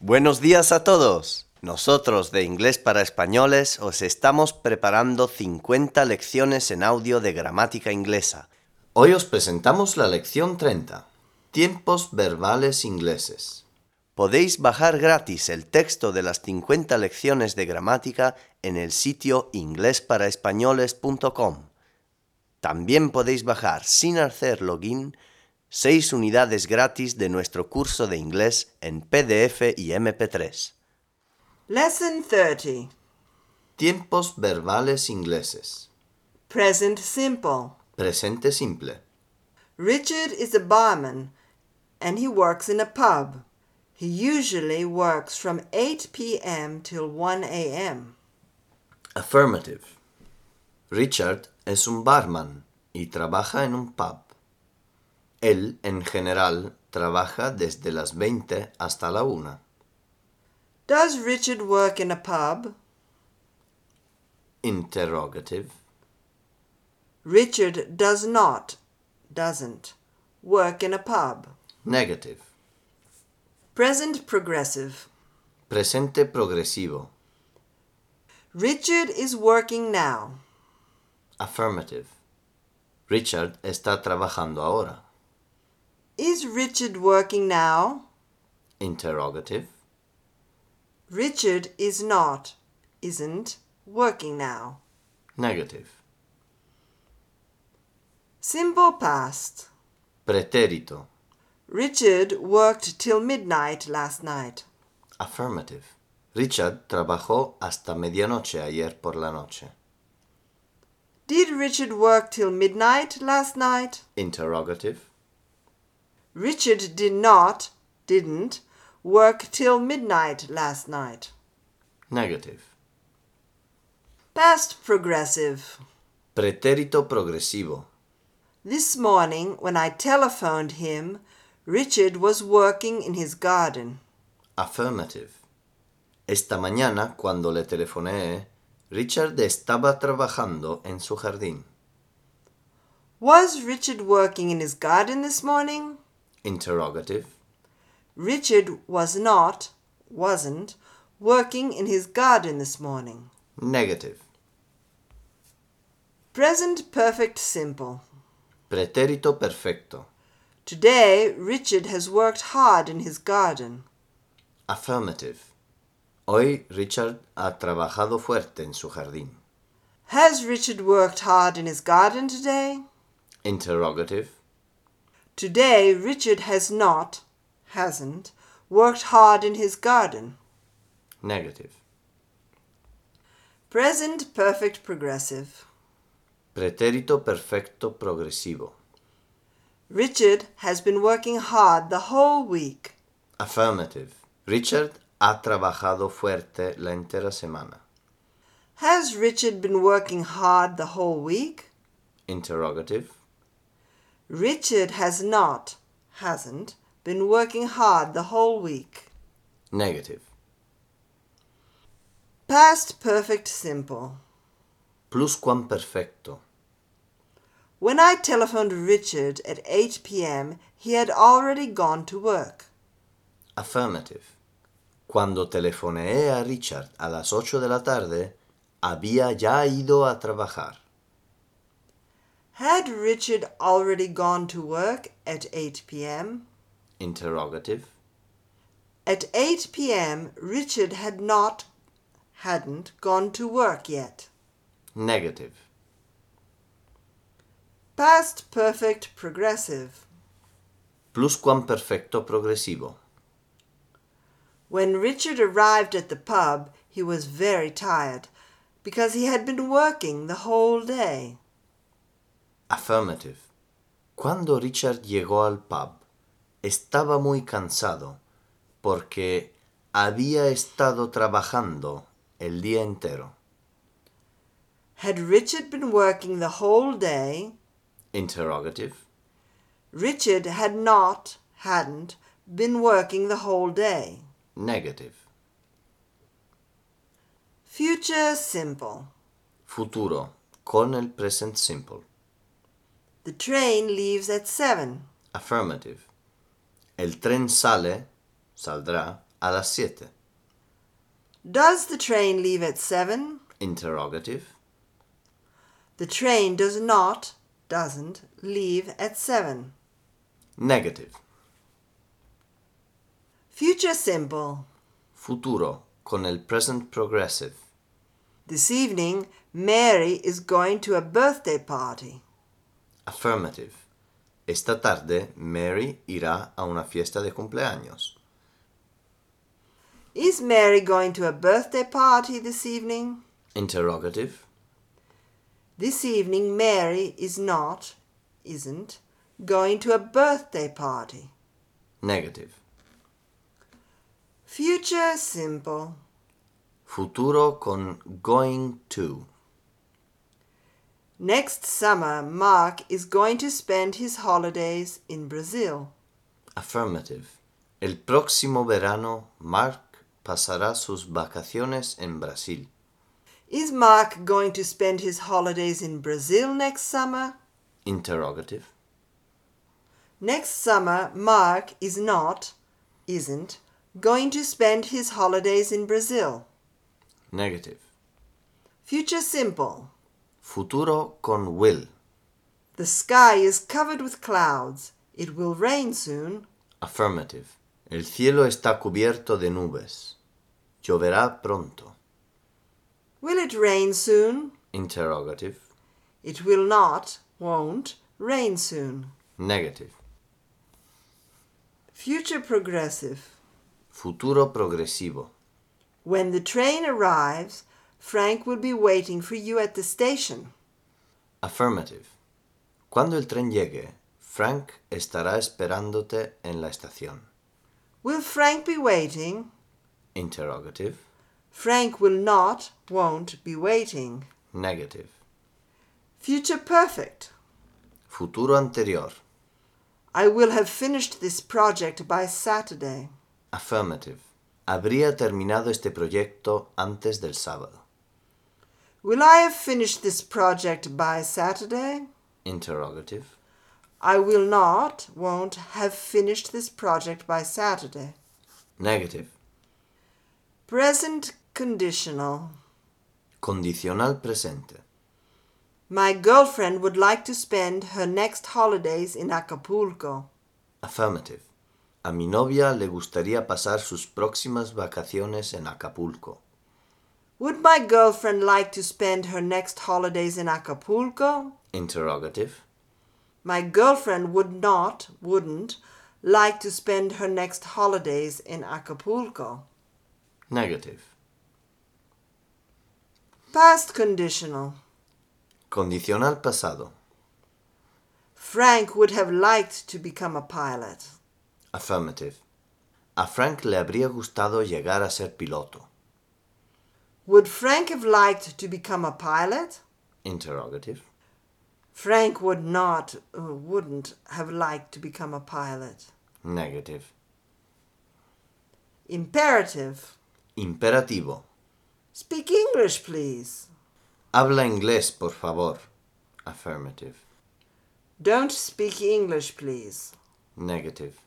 Buenos días a todos. Nosotros de Inglés para Españoles os estamos preparando 50 lecciones en audio de gramática inglesa. Hoy os presentamos la lección 30. Tiempos verbales ingleses. Podéis bajar gratis el texto de las 50 lecciones de gramática en el sitio inglesparaespañoles.com. También podéis bajar sin hacer login 6 unidades gratis de nuestro curso de inglés en PDF y MP3. Lesson 30. Tiempos verbales ingleses. Present simple. Presente simple. Richard is a barman and he works in a pub. He usually works from 8 p.m. till 1 a.m. Affirmative. Richard es un barman y trabaja en un pub. Él, en general, trabaja desde las 20 hasta la 1. Does Richard work in a pub? Interrogative. Richard does not, doesn't, work in a pub. Negative. Present progressive. Presente progresivo. Richard is working now. Affirmative. Richard está trabajando ahora. Is Richard working now? Interrogative. Richard is not, isn't, working now. Negative. Simple past. Pretérito. Richard worked till midnight last night. Affirmative. Richard trabajó hasta medianoche ayer por la noche. Did Richard work till midnight last night? Interrogative. Richard did not, didn't, work till midnight last night. Negative. Past progressive. Pretérito progresivo. This morning, when I telephoned him, Richard was working in his garden. Affirmative. Esta mañana, cuando le telefoné, Richard estaba trabajando en su jardín. Was Richard working in his garden this morning? Interrogative. Richard was not, wasn't, working in his garden this morning. Negative. Present perfect simple. Pretérito perfecto. Today, Richard has worked hard in his garden. Affirmative. Hoy Richard ha trabajado fuerte en su jardín. Has Richard worked hard in his garden today? Interrogative. Today, Richard has not, hasn't, worked hard in his garden. Negative. Present perfect progressive. Pretérito perfecto progresivo. Richard has been working hard the whole week. Affirmative. Richard ha trabajado fuerte la entera semana. Has Richard been working hard the whole week? Interrogative. Richard has not, hasn't, been working hard the whole week. Negative. Past perfect simple. Pluscuamperfecto. When I telephoned Richard at 8 p.m., he had already gone to work. Affirmative. Cuando telefoneé a Richard a las 8 de la tarde, había ya ido a trabajar. Had Richard already gone to work at 8 p.m.? Interrogative. At 8 p.m., Richard had not, hadn't gone to work yet. Negative. Past perfect progressive. Pluscuamperfecto progressivo. When Richard arrived at the pub, he was very tired because he had been working the whole day. Affirmative. Cuando Richard llegó al pub, estaba muy cansado porque había estado trabajando el día entero. Had Richard been working the whole day? Interrogative. Richard had not, hadn't, been working the whole day. Negative. Future simple. Futuro. Con el present simple. The train leaves at seven. Affirmative. El tren sale, saldrá, A las siete. Does the train leave at 7? Interrogative. The train does not, doesn't, leave at 7. Negative. Future simple. Futuro con el present progressive. This evening, Mary is going to a birthday party. Affirmative. Esta tarde Mary irá a una fiesta de cumpleaños. Is Mary going to a birthday party this evening? Interrogative. This evening, Mary is not, isn't, going to a birthday party. Negative. Future simple. Futuro con going to. Next summer, Mark is going to spend his holidays in Brazil. Affirmative. El próximo verano Mark pasará sus vacaciones en Brasil. Is Mark going to spend his holidays in Brazil next summer? Interrogative. Next summer, Mark is not, isn't, going to spend his holidays in Brazil. Negative. Future simple. Futuro con will. The sky is covered with clouds. It will rain soon. Affirmative. El cielo está cubierto de nubes. Lloverá pronto. Will it rain soon? Interrogative. It will not, won't, rain soon. Negative. Future progressive. Futuro progresivo. When the train arrives, Frank will be waiting for you at the station. Affirmative. Cuando el tren llegue, Frank estará esperándote en la estación. Will Frank be waiting? Interrogative. Frank will not, won't be waiting. Negative. Future perfect. Futuro anterior. I will have finished this project by Saturday. Affirmative. Habría terminado este proyecto antes del sábado. Will I have finished this project by Saturday? Interrogative. I will not, won't have finished this project by Saturday. Negative. Present conditional. Condicional presente. My girlfriend would like to spend her next holidays in Acapulco. Affirmative. A mi novia le gustaría pasar sus próximas vacaciones en Acapulco. Would my girlfriend like to spend her next holidays in Acapulco? Interrogative. My girlfriend would not, wouldn't, like to spend her next holidays in Acapulco. Negative. Past conditional. Condicional pasado. Frank would have liked to become a pilot. Affirmative. A Frank le habría gustado llegar a ser piloto. Would Frank have liked to become a pilot? Interrogative. Frank would not, uh, wouldn't have liked to become a pilot. Negative. Imperative. Imperativo. Speak English, please. Habla inglés, por favor. Affirmative. Don't speak English, please. Negative.